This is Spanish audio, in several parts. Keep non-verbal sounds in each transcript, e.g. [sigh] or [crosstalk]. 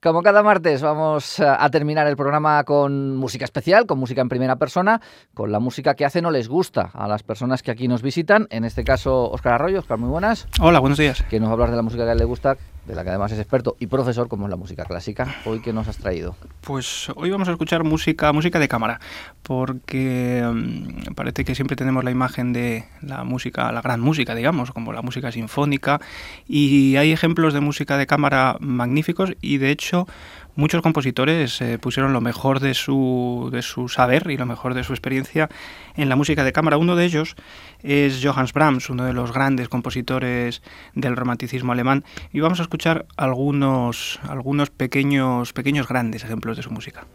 Como cada martes vamos a terminar el programa con música especial, con música en primera persona, con la música que hace no les gusta a las personas que aquí nos visitan. En este caso, Óscar Arroyo. Óscar, muy buenas. Hola, buenos días. Que nos va a hablar de la música que a él le gusta, de la que además es experto y profesor, como es la música clásica. Hoy, ¿qué nos has traído? Pues hoy vamos a escuchar música, música de cámara, porque mm, parece que siempre tenemos la imagen de la música, la gran música, digamos, como la música sinfónica, y hay ejemplos de música de cámara magníficos y de hecho muchos compositores eh, pusieron lo mejor de su, de su saber y lo mejor de su experiencia en la música de cámara. Uno de ellos es Johannes Brahms, uno de los grandes compositores del romanticismo alemán, y vamos a escuchar algunos, algunos pequeños, pequeños grandes ejemplos de su música.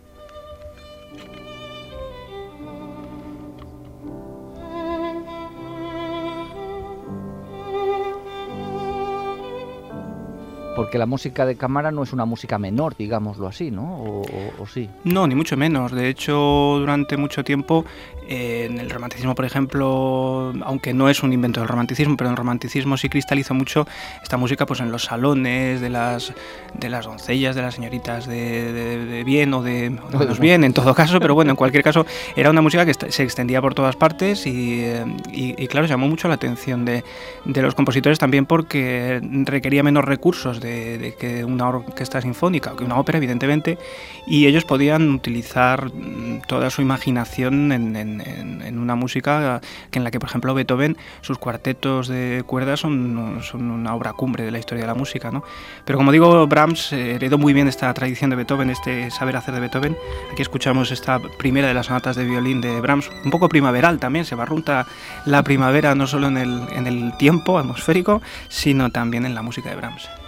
Porque la música de cámara no es una música menor, digámoslo así, ¿no? O, sí. No, ni mucho menos. De hecho, durante mucho tiempo, eh, en el romanticismo, por ejemplo, aunque no es un invento del romanticismo, pero en el romanticismo sí cristalizó mucho esta música pues en los salones de las, de las doncellas, de las señoritas de, bien o de, [laughs] menos bien, en todo caso, pero bueno, en cualquier caso, era una música que se extendía por todas partes y, eh, y, claro, llamó mucho la atención de, de los compositores también porque requería menos recursos de, que una orquesta sinfónica, que una ópera, evidentemente, y ellos podían utilizar mm, toda su imaginación en, una música en la que, por ejemplo, Beethoven, sus cuartetos de cuerdas son, una obra cumbre de la historia de la música. ¿no? Pero como digo, Brahms heredó muy bien esta tradición de Beethoven, este saber hacer de Beethoven. Aquí escuchamos esta primera de las sonatas de violín de Brahms, un poco primaveral también, se barrunta la primavera no solo en el tiempo atmosférico, sino también en la música de Brahms.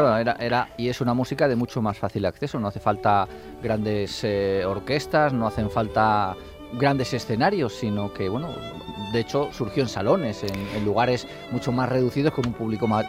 Claro, era, era, y es una música de mucho más fácil acceso, no hace falta grandes eh, orquestas, no hacen falta grandes escenarios, sino que, bueno, de hecho surgió en salones, en, lugares mucho más reducidos con un público más,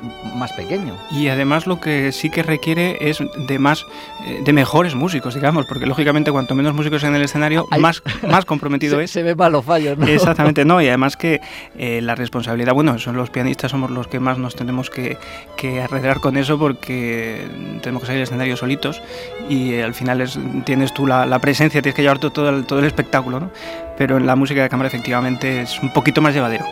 pequeño. Y además lo que sí que requiere es de más, eh, de mejores músicos, digamos, porque lógicamente cuanto menos músicos en el escenario, más, más comprometido [laughs] se, es. Se ve más los fallos, ¿no? Exactamente, no, y además que eh, la responsabilidad, bueno, son los pianistas, somos los que más nos tenemos que, que arreglar con eso porque tenemos que salir al escenario solitos y eh, al final es, tienes tú la, presencia, tienes que llevar todo, todo, el, todo el espectáculo, ¿no? Pero en la música de cámara efectivamente es un poquito más llevadero.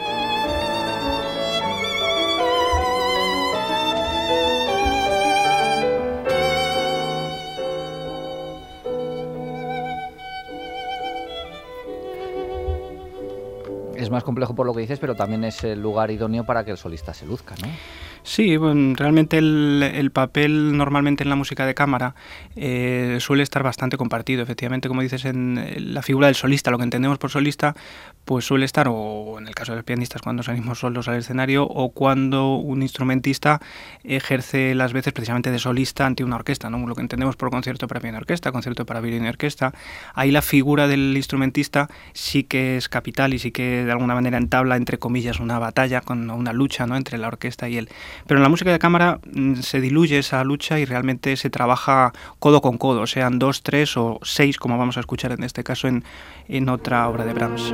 Es más complejo por lo que dices, pero también es el lugar idóneo para que el solista se luzca, ¿no? Sí, bueno, realmente el, papel normalmente en la música de cámara eh, suele estar bastante compartido. Efectivamente, como dices, en la figura del solista, lo que entendemos por solista, pues suele estar, o en el caso de los pianistas, cuando salimos solos al escenario, o cuando un instrumentista ejerce las veces precisamente de solista ante una orquesta, ¿no? lo que entendemos por concierto para piano orquesta, concierto para violín y orquesta. Ahí la figura del instrumentista sí que es capital y sí que de alguna manera entabla, entre comillas, una batalla, con una lucha ¿no? entre la orquesta y él. Pero en la música de cámara mm, se diluye esa lucha y realmente se trabaja codo con codo, sean dos, tres o seis, como vamos a escuchar en este caso en, en otra obra de Brahms.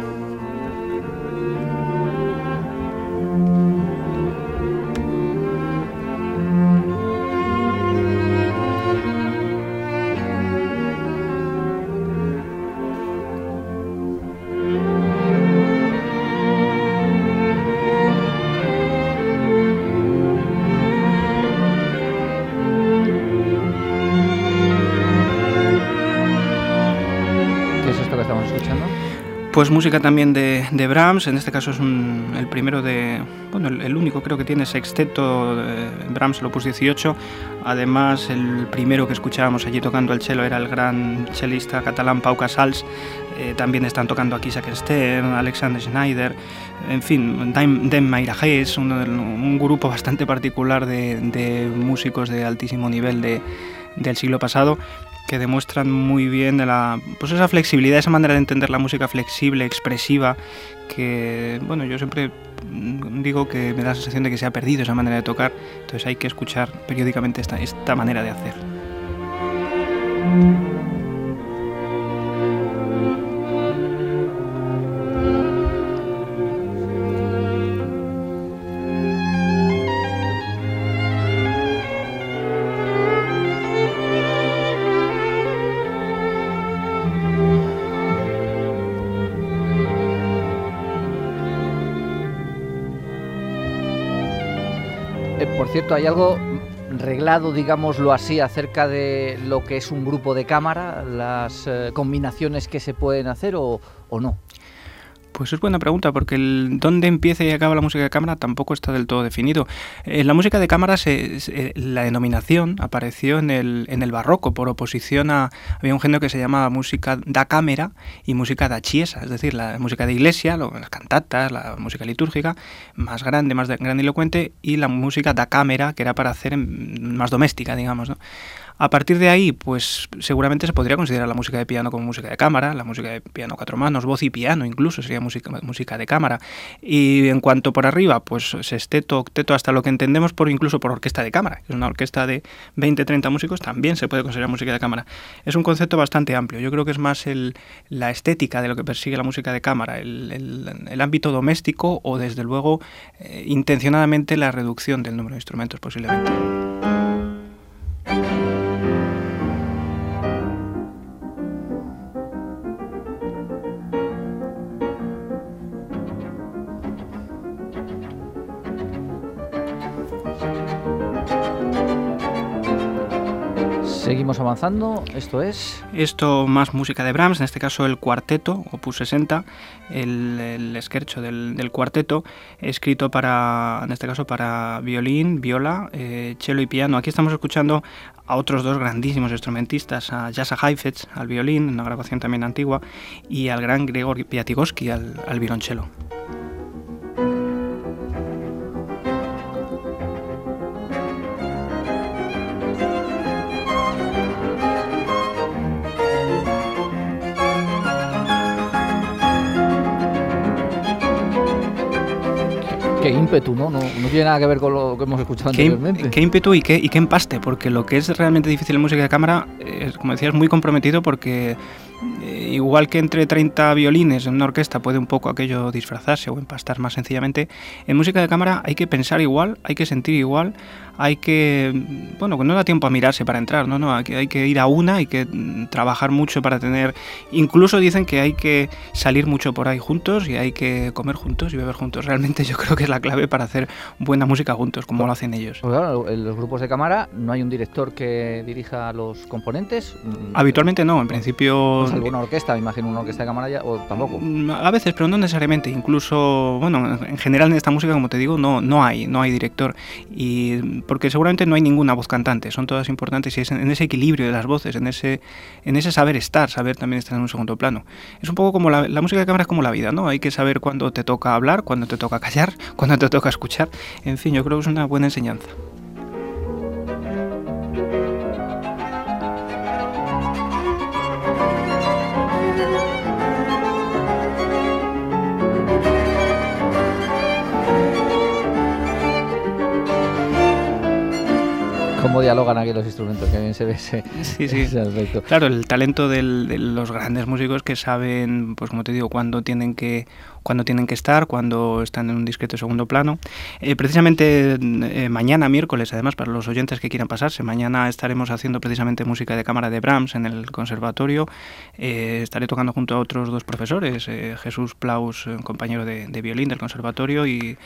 Pues música también de, Brahms, en este caso es el primero de, bueno, el, único creo que tiene sexteto, de Brahms Opus 18, además el primero que escuchábamos allí tocando el cello era el gran chelista catalán Pau Casals, eh, también están tocando aquí Stern, Alexander Schneider, en fin, Den Mayrajes, un, un grupo bastante particular de, de músicos de altísimo nivel de, del siglo pasado que demuestran muy bien pues esa flexibilidad, esa manera de entender la música flexible, expresiva, que bueno, yo siempre digo que me da la sensación de que se ha perdido esa manera de tocar, entonces hay que escuchar periódicamente esta, esta manera de hacer. Cierto, hay algo reglado, digámoslo así, acerca de lo que es un grupo de cámara, las eh, combinaciones que se pueden hacer o, o no? Pues es buena pregunta, porque el dónde empieza y acaba la música de cámara tampoco está del todo definido. En la música de cámara se, la denominación apareció en el, en el barroco, por oposición a... Había un género que se llamaba música da cámara y música da chiesa, es decir, la música de iglesia, las cantatas, la música litúrgica, más grande, más grandilocuente, y la música da cámara, que era para hacer más doméstica, digamos. ¿no? A partir de ahí, pues seguramente se podría considerar la música de piano como música de cámara, la música de piano cuatro manos, voz y piano incluso sería música, de cámara. Y en cuanto por arriba, pues sexteto, octeto, hasta lo que entendemos por incluso por orquesta de cámara, que es una orquesta de 20, 30 músicos, también se puede considerar música de cámara. Es un concepto bastante amplio. Yo creo que es más la estética de lo que persigue la música de cámara, el, ámbito doméstico o desde luego eh, intencionadamente la reducción del número de instrumentos posiblemente. Seguimos avanzando, esto es... Esto más música de Brahms, en este caso el cuarteto, opus 60, el, el esquercho del, cuarteto, escrito para, en este caso para violín, viola, eh, cello y piano. Aquí estamos escuchando a otros dos grandísimos instrumentistas, a Jasa Heifetz al violín, una grabación también antigua, y al gran Gregor Piatigoski al, al violonchelo. Qué ímpetu, ¿no? ¿no? ¿no? tiene nada que ver con lo que hemos escuchado anteriormente. Qué ímpetu y qué, y qué empaste, porque lo que es realmente difícil en música de cámara, es, como decías, muy comprometido porque eh, igual que entre 30 violines en una orquesta puede un poco aquello disfrazarse o empastar más sencillamente, en música de cámara hay que pensar igual, hay que sentir igual, hay que, bueno, no da tiempo a mirarse para entrar, no, no, hay que, hay que ir a una, hay que mm, trabajar mucho para tener, incluso dicen que hay que salir mucho por ahí juntos y hay que comer juntos y beber juntos. Realmente yo creo que es la clave para hacer buena música juntos, como lo hacen ellos. Pues claro, en los grupos de cámara no hay un director que dirija los componentes. Mm, Habitualmente no, en principio. Pues alguna orquesta, me imagino una orquesta de cámara ya, o tampoco. Mm, a veces, pero no necesariamente. Incluso, bueno, en general en esta música, como te digo, no, no hay, no hay director. Y porque seguramente no hay ninguna voz cantante, son todas importantes y es en ese equilibrio de las voces, en ese, en ese saber estar, saber también estar en un segundo plano. Es un poco como la, la música de cámara es como la vida, ¿no? Hay que saber cuándo te toca hablar, cuándo te toca callar, [laughs] cuándo te toca escuchar. En fin, yo creo que es una buena enseñanza. Cómo dialogan aquí los instrumentos, que bien se ve ese, [laughs] sí, sí. [laughs] aspecto. Claro, el talento de los grandes músicos que saben, pues como te digo, cuándo tienen que cuando tienen que estar, cuando están en un discreto segundo plano. Eh, precisamente eh, mañana, miércoles, además, para los oyentes que quieran pasarse, mañana estaremos haciendo precisamente música de cámara de Brahms en el conservatorio. Eh, estaré tocando junto a otros dos profesores, Jesús Plaus, compañero de, de violín del conservatorio, y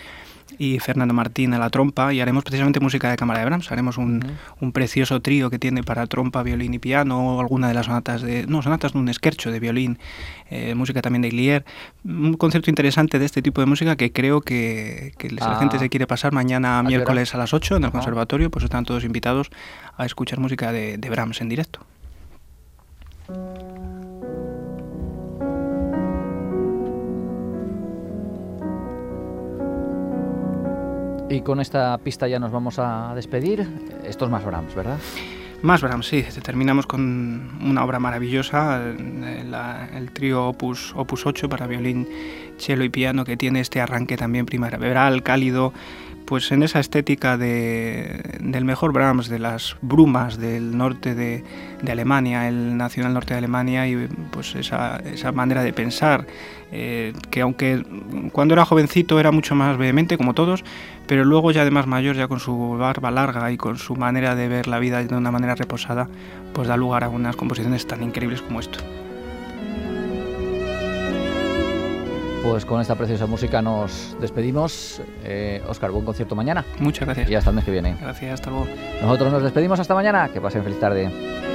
y Fernando Martín a la trompa y haremos precisamente música de cámara de Brahms. Haremos un, un, precioso trío que tiene para trompa, violín y piano, o alguna de las sonatas de... No, sonatas de un esquercho de violín, eh, música también de Glier. Un concepto interesante de este tipo de música que creo que, que la gente ah. se quiere pasar mañana miércoles a las 8 en el conservatorio, pues están todos invitados a escuchar música de, de Brahms en directo. Y con esta pista ya nos vamos a despedir. Esto es más Brahms, ¿verdad? Más Brahms, sí. Terminamos con una obra maravillosa, el, trío Opus, Opus 8 para violín, cello y piano, que tiene este arranque también primaveral, cálido, pues en esa estética de, del mejor Brahms, de las brumas del norte de, Alemania, el norte de Alemania y pues esa, esa manera de pensar, eh, que aunque cuando era jovencito era mucho más vehemente como todos, pero luego ya de más mayor, ya con su barba larga y con su manera de ver la vida de una manera reposada, pues da lugar a unas composiciones tan increíbles como esto. Pues con esta preciosa música nos despedimos. Oscar, eh, buen concierto mañana. Muchas gracias. Y hasta el mes que viene. Gracias, hasta luego. Nosotros nos despedimos hasta mañana. Que pasen feliz tarde.